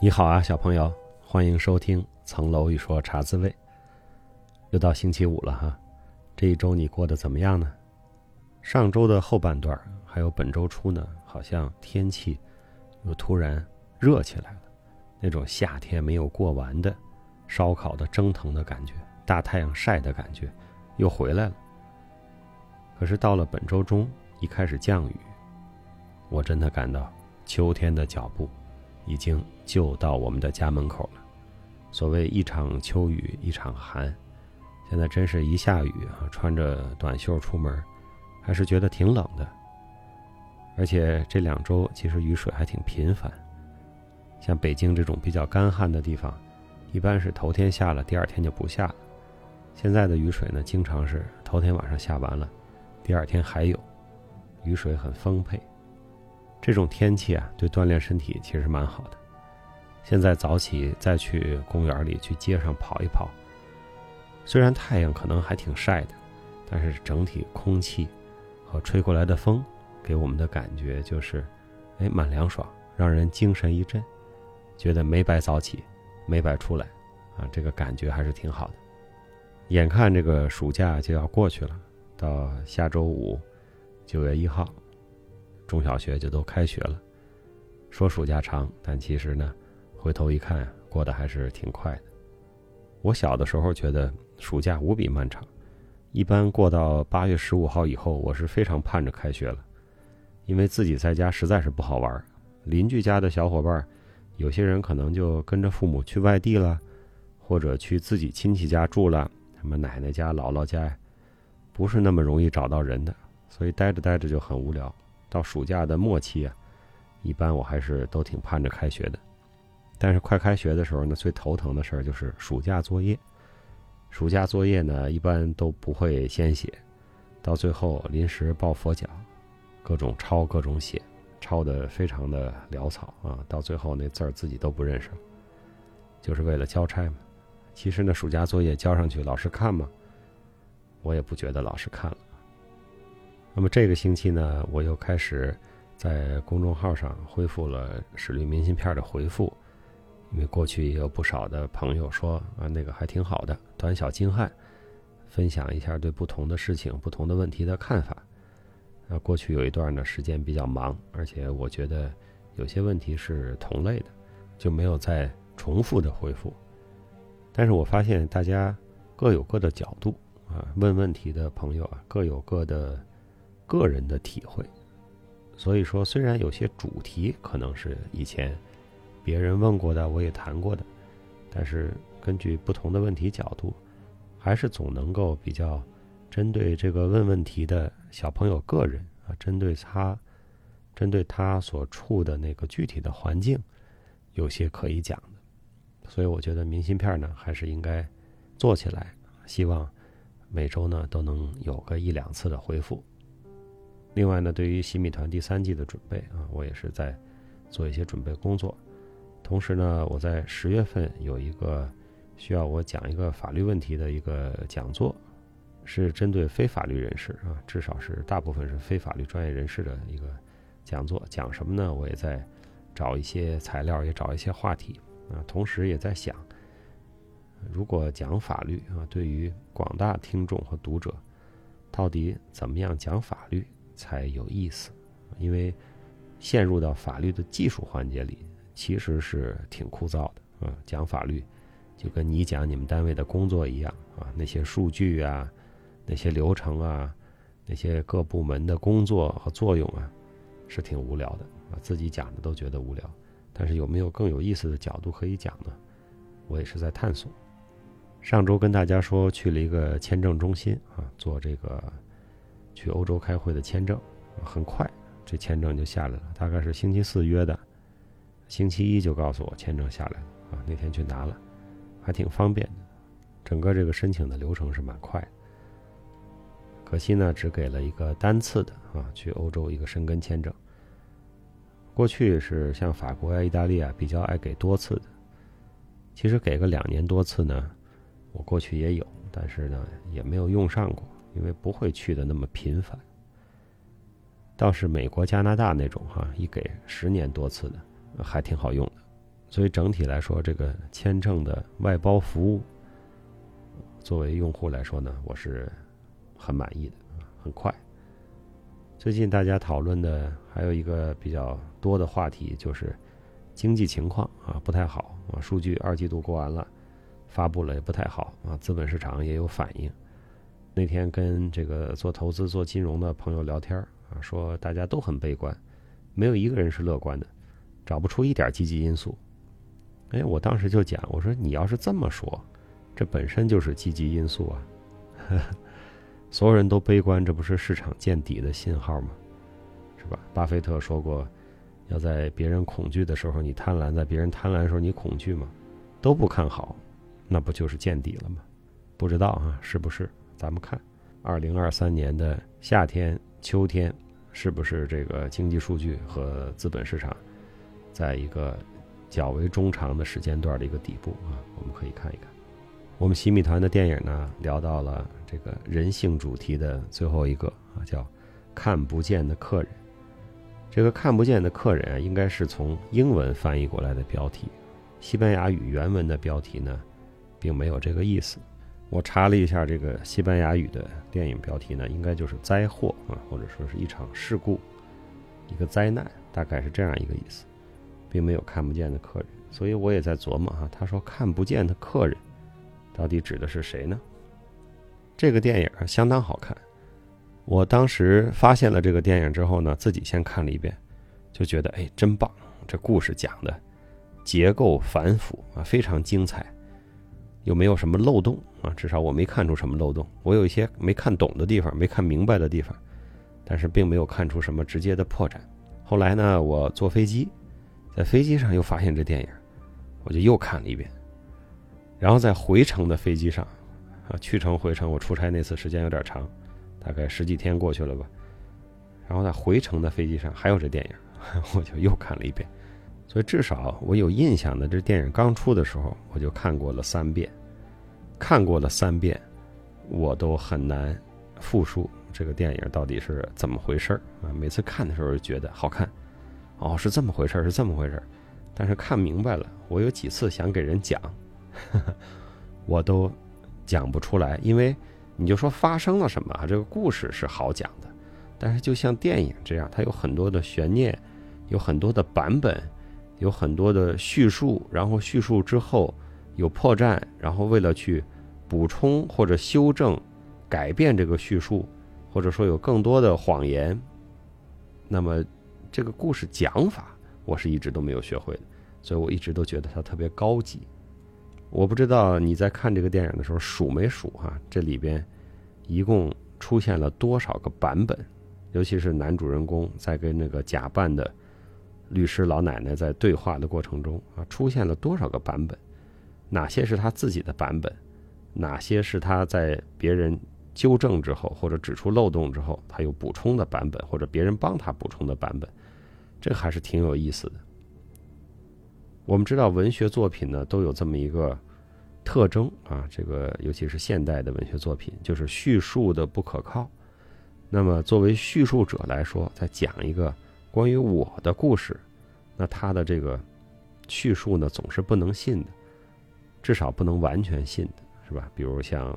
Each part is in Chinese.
你好啊，小朋友，欢迎收听《层楼一说茶滋味》。又到星期五了哈，这一周你过得怎么样呢？上周的后半段还有本周初呢，好像天气又突然热起来了，那种夏天没有过完的烧烤的蒸腾的感觉，大太阳晒的感觉又回来了。可是到了本周中，一开始降雨，我真的感到秋天的脚步。已经就到我们的家门口了。所谓一场秋雨一场寒，现在真是一下雨啊，穿着短袖出门，还是觉得挺冷的。而且这两周其实雨水还挺频繁，像北京这种比较干旱的地方，一般是头天下了，第二天就不下了。现在的雨水呢，经常是头天晚上下完了，第二天还有，雨水很丰沛。这种天气啊，对锻炼身体其实蛮好的。现在早起再去公园里去街上跑一跑，虽然太阳可能还挺晒的，但是整体空气和吹过来的风给我们的感觉就是，哎，蛮凉爽，让人精神一振，觉得没白早起，没白出来，啊，这个感觉还是挺好的。眼看这个暑假就要过去了，到下周五，九月一号。中小学就都开学了，说暑假长，但其实呢，回头一看，过得还是挺快的。我小的时候觉得暑假无比漫长，一般过到八月十五号以后，我是非常盼着开学了，因为自己在家实在是不好玩。邻居家的小伙伴，有些人可能就跟着父母去外地了，或者去自己亲戚家住了，什么奶奶家、姥姥家，不是那么容易找到人的，所以待着待着就很无聊。到暑假的末期啊，一般我还是都挺盼着开学的。但是快开学的时候呢，最头疼的事儿就是暑假作业。暑假作业呢，一般都不会先写，到最后临时抱佛脚，各种抄各种写，抄的非常的潦草啊。到最后那字儿自己都不认识，就是为了交差嘛。其实呢，暑假作业交上去，老师看吗？我也不觉得老师看了。那么这个星期呢，我又开始在公众号上恢复了史律明信片的回复，因为过去也有不少的朋友说啊，那个还挺好的，短小精悍，分享一下对不同的事情、不同的问题的看法。那过去有一段呢时间比较忙，而且我觉得有些问题是同类的，就没有再重复的回复。但是我发现大家各有各的角度啊，问问题的朋友啊各有各的。个人的体会，所以说，虽然有些主题可能是以前别人问过的，我也谈过的，但是根据不同的问题角度，还是总能够比较针对这个问问题的小朋友个人啊，针对他，针对他所处的那个具体的环境，有些可以讲的。所以我觉得明信片呢，还是应该做起来，希望每周呢都能有个一两次的回复。另外呢，对于新米团第三季的准备啊，我也是在做一些准备工作。同时呢，我在十月份有一个需要我讲一个法律问题的一个讲座，是针对非法律人士啊，至少是大部分是非法律专业人士的一个讲座。讲什么呢？我也在找一些材料，也找一些话题啊。同时也在想，如果讲法律啊，对于广大听众和读者，到底怎么样讲法律？才有意思，因为陷入到法律的技术环节里，其实是挺枯燥的啊。讲法律，就跟你讲你们单位的工作一样啊，那些数据啊，那些流程啊，那些各部门的工作和作用啊，是挺无聊的啊。自己讲的都觉得无聊，但是有没有更有意思的角度可以讲呢？我也是在探索。上周跟大家说去了一个签证中心啊，做这个。去欧洲开会的签证，很快这签证就下来了，大概是星期四约的，星期一就告诉我签证下来了啊。那天去拿了，还挺方便的，整个这个申请的流程是蛮快的。可惜呢，只给了一个单次的啊，去欧洲一个申根签证。过去是像法国呀、意大利啊比较爱给多次的，其实给个两年多次呢，我过去也有，但是呢也没有用上过。因为不会去的那么频繁，倒是美国、加拿大那种哈，一给十年多次的，还挺好用的。所以整体来说，这个签证的外包服务，作为用户来说呢，我是很满意的，很快。最近大家讨论的还有一个比较多的话题就是经济情况啊不太好啊，数据二季度过完了，发布了也不太好啊，资本市场也有反应。那天跟这个做投资、做金融的朋友聊天啊，说大家都很悲观，没有一个人是乐观的，找不出一点积极因素。哎，我当时就讲，我说你要是这么说，这本身就是积极因素啊。所有人都悲观，这不是市场见底的信号吗？是吧？巴菲特说过，要在别人恐惧的时候你贪婪，在别人贪婪的时候你恐惧吗？都不看好，那不就是见底了吗？不知道啊，是不是？咱们看，二零二三年的夏天、秋天，是不是这个经济数据和资本市场，在一个较为中长的时间段的一个底部啊？我们可以看一看。我们洗米团的电影呢，聊到了这个人性主题的最后一个啊，叫“看不见的客人”。这个“看不见的客人”啊，应该是从英文翻译过来的标题，西班牙语原文的标题呢，并没有这个意思。我查了一下这个西班牙语的电影标题呢，应该就是灾祸啊，或者说是一场事故，一个灾难，大概是这样一个意思，并没有看不见的客人。所以我也在琢磨哈，他说看不见的客人。到底指的是谁呢？这个电影相当好看。我当时发现了这个电影之后呢，自己先看了一遍，就觉得哎，真棒！这故事讲的结构繁复啊，非常精彩，又没有什么漏洞啊，至少我没看出什么漏洞。我有一些没看懂的地方，没看明白的地方，但是并没有看出什么直接的破绽。后来呢，我坐飞机，在飞机上又发现这电影，我就又看了一遍。然后在回程的飞机上，啊，去程回程，我出差那次时间有点长，大概十几天过去了吧。然后在回程的飞机上还有这电影，我就又看了一遍。所以至少我有印象的，这电影刚出的时候我就看过了三遍，看过了三遍，我都很难复述这个电影到底是怎么回事儿啊。每次看的时候就觉得好看，哦，是这么回事儿，是这么回事儿。但是看明白了，我有几次想给人讲。我都讲不出来，因为你就说发生了什么？这个故事是好讲的，但是就像电影这样，它有很多的悬念，有很多的版本，有很多的叙述，然后叙述之后有破绽，然后为了去补充或者修正、改变这个叙述，或者说有更多的谎言，那么这个故事讲法，我是一直都没有学会的，所以我一直都觉得它特别高级。我不知道你在看这个电影的时候数没数哈？这里边一共出现了多少个版本？尤其是男主人公在跟那个假扮的律师老奶奶在对话的过程中啊，出现了多少个版本？哪些是他自己的版本？哪些是他在别人纠正之后或者指出漏洞之后他有补充的版本，或者别人帮他补充的版本？这还是挺有意思的。我们知道文学作品呢都有这么一个特征啊，这个尤其是现代的文学作品，就是叙述的不可靠。那么作为叙述者来说，在讲一个关于我的故事，那他的这个叙述呢总是不能信的，至少不能完全信的，是吧？比如像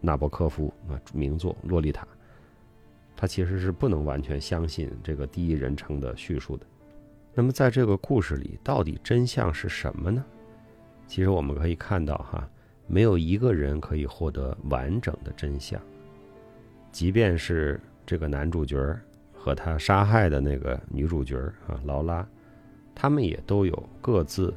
纳博科夫啊名作《洛丽塔》，他其实是不能完全相信这个第一人称的叙述的。那么，在这个故事里，到底真相是什么呢？其实我们可以看到，哈，没有一个人可以获得完整的真相。即便是这个男主角和他杀害的那个女主角啊，劳拉，他们也都有各自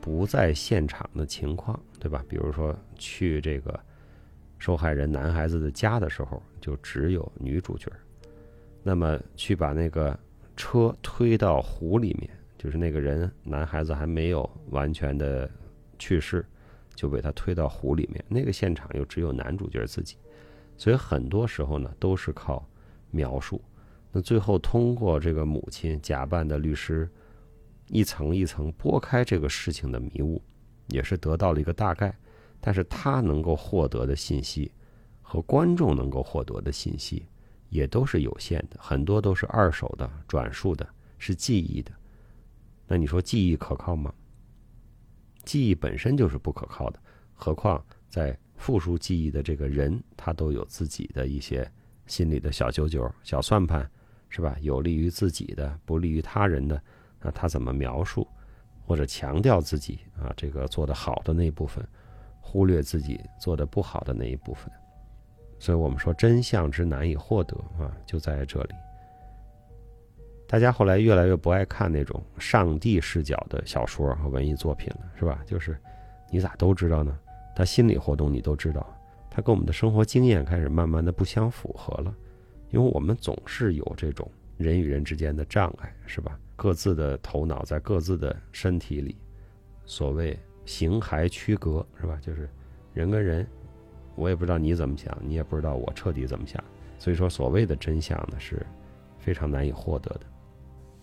不在现场的情况，对吧？比如说去这个受害人男孩子的家的时候，就只有女主角。那么去把那个。车推到湖里面，就是那个人，男孩子还没有完全的去世，就被他推到湖里面。那个现场又只有男主角自己，所以很多时候呢都是靠描述。那最后通过这个母亲假扮的律师，一层一层拨开这个事情的迷雾，也是得到了一个大概。但是他能够获得的信息，和观众能够获得的信息。也都是有限的，很多都是二手的、转述的，是记忆的。那你说记忆可靠吗？记忆本身就是不可靠的，何况在复述记忆的这个人，他都有自己的一些心里的小九九、小算盘，是吧？有利于自己的，不利于他人的，那他怎么描述或者强调自己啊？这个做的好的那一部分，忽略自己做的不好的那一部分。所以我们说真相之难以获得啊，就在这里。大家后来越来越不爱看那种上帝视角的小说和文艺作品了，是吧？就是你咋都知道呢？他心理活动你都知道，他跟我们的生活经验开始慢慢的不相符合了，因为我们总是有这种人与人之间的障碍，是吧？各自的头脑在各自的身体里，所谓形骸区隔，是吧？就是人跟人，我也不知道你怎么想，你也不知道我彻底怎么想，所以说所谓的真相呢是非常难以获得的。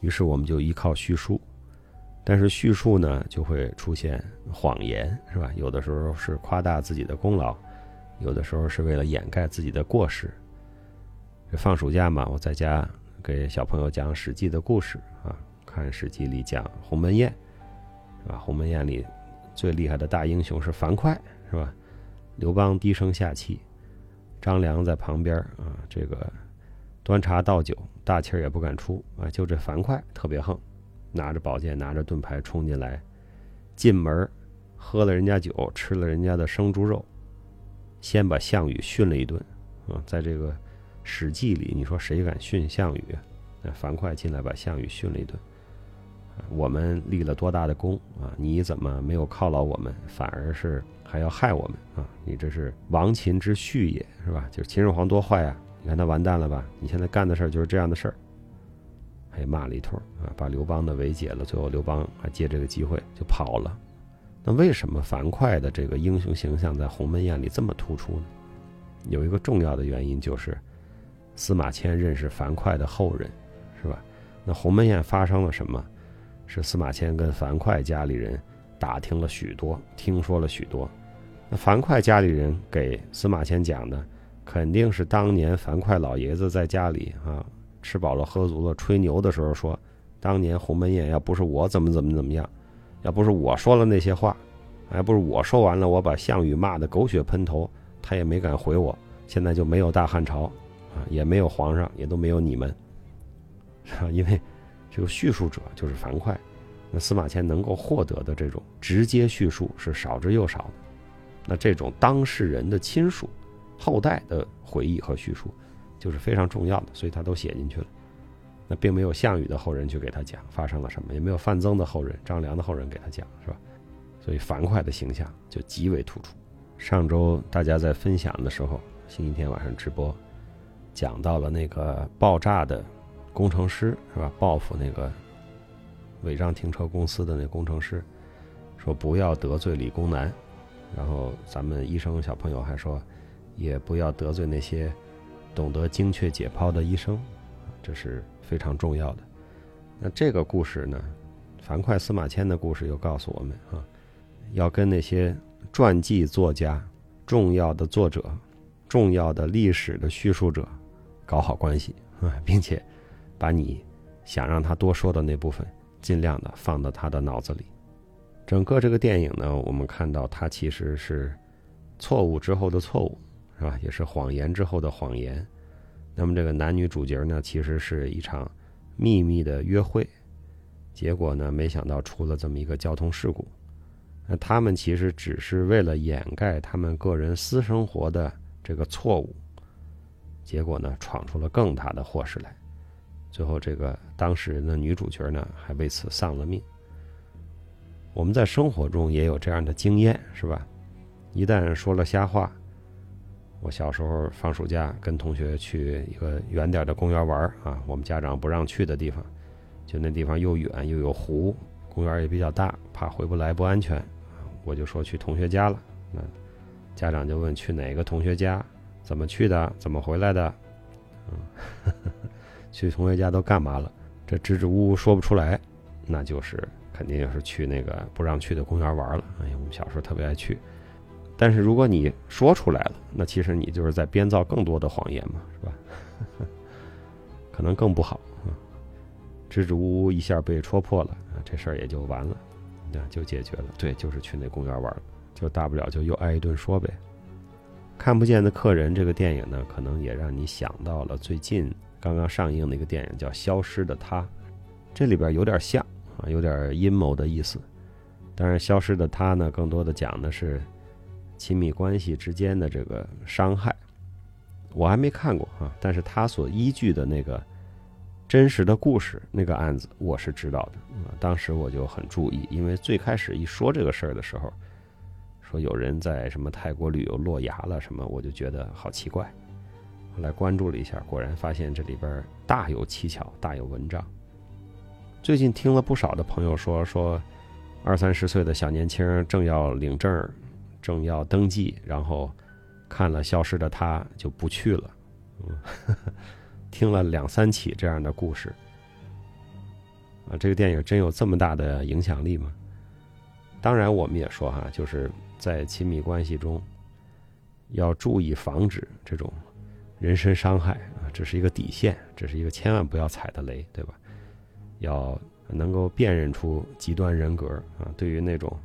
于是我们就依靠叙述。但是叙述呢，就会出现谎言，是吧？有的时候是夸大自己的功劳，有的时候是为了掩盖自己的过失。这放暑假嘛，我在家给小朋友讲《史记》的故事啊，看《史记》里讲鸿门宴，是吧？鸿门宴里最厉害的大英雄是樊哙，是吧？刘邦低声下气，张良在旁边啊，这个端茶倒酒，大气儿也不敢出啊，就这樊哙特别横。拿着宝剑，拿着盾牌冲进来，进门喝了人家酒，吃了人家的生猪肉，先把项羽训了一顿。啊，在这个《史记》里，你说谁敢训项羽？那樊哙进来把项羽训了一顿。我们立了多大的功啊？你怎么没有犒劳我们，反而是还要害我们啊？你这是亡秦之序也是吧？就是秦始皇多坏啊！你看他完蛋了吧？你现在干的事儿就是这样的事儿。还骂了一通啊，把刘邦的围解了。最后刘邦还借这个机会就跑了。那为什么樊哙的这个英雄形象在鸿门宴里这么突出呢？有一个重要的原因就是司马迁认识樊哙的后人，是吧？那鸿门宴发生了什么？是司马迁跟樊哙家里人打听了许多，听说了许多。那樊哙家里人给司马迁讲的，肯定是当年樊哙老爷子在家里啊。吃饱了喝足了，吹牛的时候说，当年鸿门宴要不是我怎么怎么怎么样，要不是我说了那些话，还不是我说完了，我把项羽骂得狗血喷头，他也没敢回我，现在就没有大汉朝，啊，也没有皇上，也都没有你们，啊，因为这个叙述者就是樊哙，那司马迁能够获得的这种直接叙述是少之又少的，那这种当事人的亲属、后代的回忆和叙述。就是非常重要的，所以他都写进去了。那并没有项羽的后人去给他讲发生了什么，也没有范增的后人、张良的后人给他讲，是吧？所以樊哙的形象就极为突出。上周大家在分享的时候，星期天晚上直播讲到了那个爆炸的工程师，是吧？报复那个违章停车公司的那工程师，说不要得罪理工男。然后咱们医生小朋友还说，也不要得罪那些。懂得精确解剖的医生，这是非常重要的。那这个故事呢，樊哙司马迁的故事又告诉我们啊，要跟那些传记作家、重要的作者、重要的历史的叙述者搞好关系啊，并且把你想让他多说的那部分，尽量的放到他的脑子里。整个这个电影呢，我们看到它其实是错误之后的错误。是吧？也是谎言之后的谎言。那么这个男女主角呢，其实是一场秘密的约会，结果呢，没想到出了这么一个交通事故。那他们其实只是为了掩盖他们个人私生活的这个错误，结果呢，闯出了更大的祸事来。最后，这个当事人的女主角呢，还为此丧了命。我们在生活中也有这样的经验，是吧？一旦说了瞎话。我小时候放暑假，跟同学去一个远点的公园玩啊，我们家长不让去的地方，就那地方又远又有湖，公园也比较大，怕回不来不安全，我就说去同学家了。那家长就问去哪个同学家，怎么去的，怎么回来的？嗯，去同学家都干嘛了？这支支吾吾说不出来，那就是肯定就是去那个不让去的公园玩了。哎呀，我们小时候特别爱去。但是如果你说出来了，那其实你就是在编造更多的谎言嘛，是吧？可能更不好啊，支支吾吾一下被戳破了，这事儿也就完了。那就解决了。对，就是去那公园玩，就大不了就又挨一顿说呗。看不见的客人这个电影呢，可能也让你想到了最近刚刚上映的一个电影叫《消失的她》，这里边有点像啊，有点阴谋的意思。当然，《消失的她》呢，更多的讲的是亲密关系之间的这个伤害。我还没看过啊，但是他所依据的那个真实的故事，那个案子我是知道的啊。当时我就很注意，因为最开始一说这个事儿的时候，说有人在什么泰国旅游落崖了什么，我就觉得好奇怪。后来关注了一下，果然发现这里边大有蹊跷，大有文章。最近听了不少的朋友说，说二三十岁的小年轻正要领证，正要登记，然后。看了《消失的她》就不去了，嗯，听了两三起这样的故事，啊，这个电影真有这么大的影响力吗？当然，我们也说哈，就是在亲密关系中要注意防止这种人身伤害啊，这是一个底线，这是一个千万不要踩的雷，对吧？要能够辨认出极端人格啊，对于那种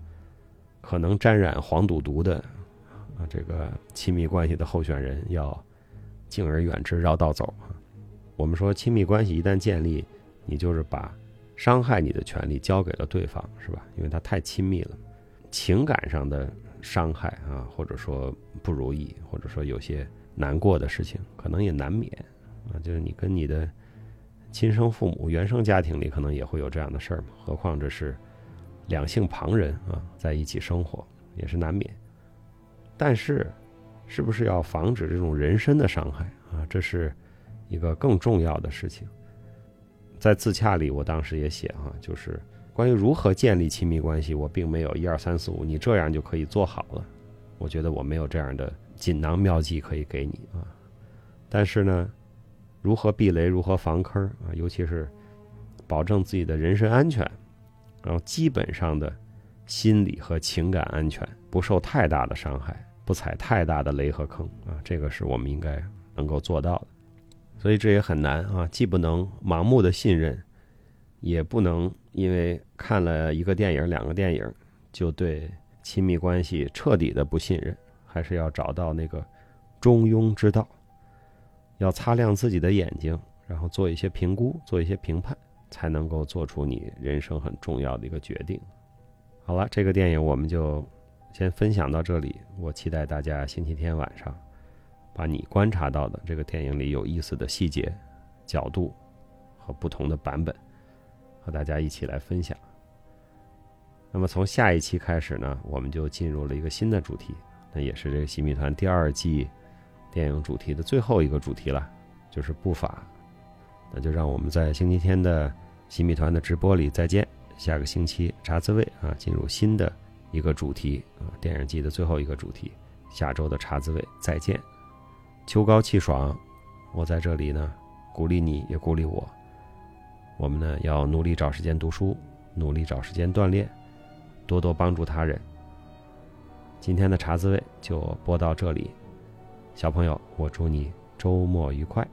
可能沾染黄赌毒的。啊，这个亲密关系的候选人要敬而远之，绕道走。我们说亲密关系一旦建立，你就是把伤害你的权利交给了对方，是吧？因为他太亲密了，情感上的伤害啊，或者说不如意，或者说有些难过的事情，可能也难免啊。就是你跟你的亲生父母、原生家庭里，可能也会有这样的事儿嘛。何况这是两性旁人啊，在一起生活，也是难免。但是，是不是要防止这种人身的伤害啊？这是一个更重要的事情。在自洽里，我当时也写哈，就是关于如何建立亲密关系，我并没有一二三四五，你这样就可以做好了。我觉得我没有这样的锦囊妙计可以给你啊。但是呢，如何避雷，如何防坑啊？尤其是保证自己的人身安全，然后基本上的心理和情感安全不受太大的伤害。不踩太大的雷和坑啊，这个是我们应该能够做到的，所以这也很难啊，既不能盲目的信任，也不能因为看了一个电影、两个电影就对亲密关系彻底的不信任，还是要找到那个中庸之道，要擦亮自己的眼睛，然后做一些评估、做一些评判，才能够做出你人生很重要的一个决定。好了，这个电影我们就。先分享到这里，我期待大家星期天晚上，把你观察到的这个电影里有意思的细节、角度和不同的版本，和大家一起来分享。那么从下一期开始呢，我们就进入了一个新的主题，那也是这个新谜团第二季电影主题的最后一个主题了，就是步伐。那就让我们在星期天的新谜团的直播里再见。下个星期茶滋味啊，进入新的。一个主题啊，电影季的最后一个主题，下周的茶滋味再见。秋高气爽，我在这里呢，鼓励你也鼓励我。我们呢要努力找时间读书，努力找时间锻炼，多多帮助他人。今天的茶滋味就播到这里，小朋友，我祝你周末愉快。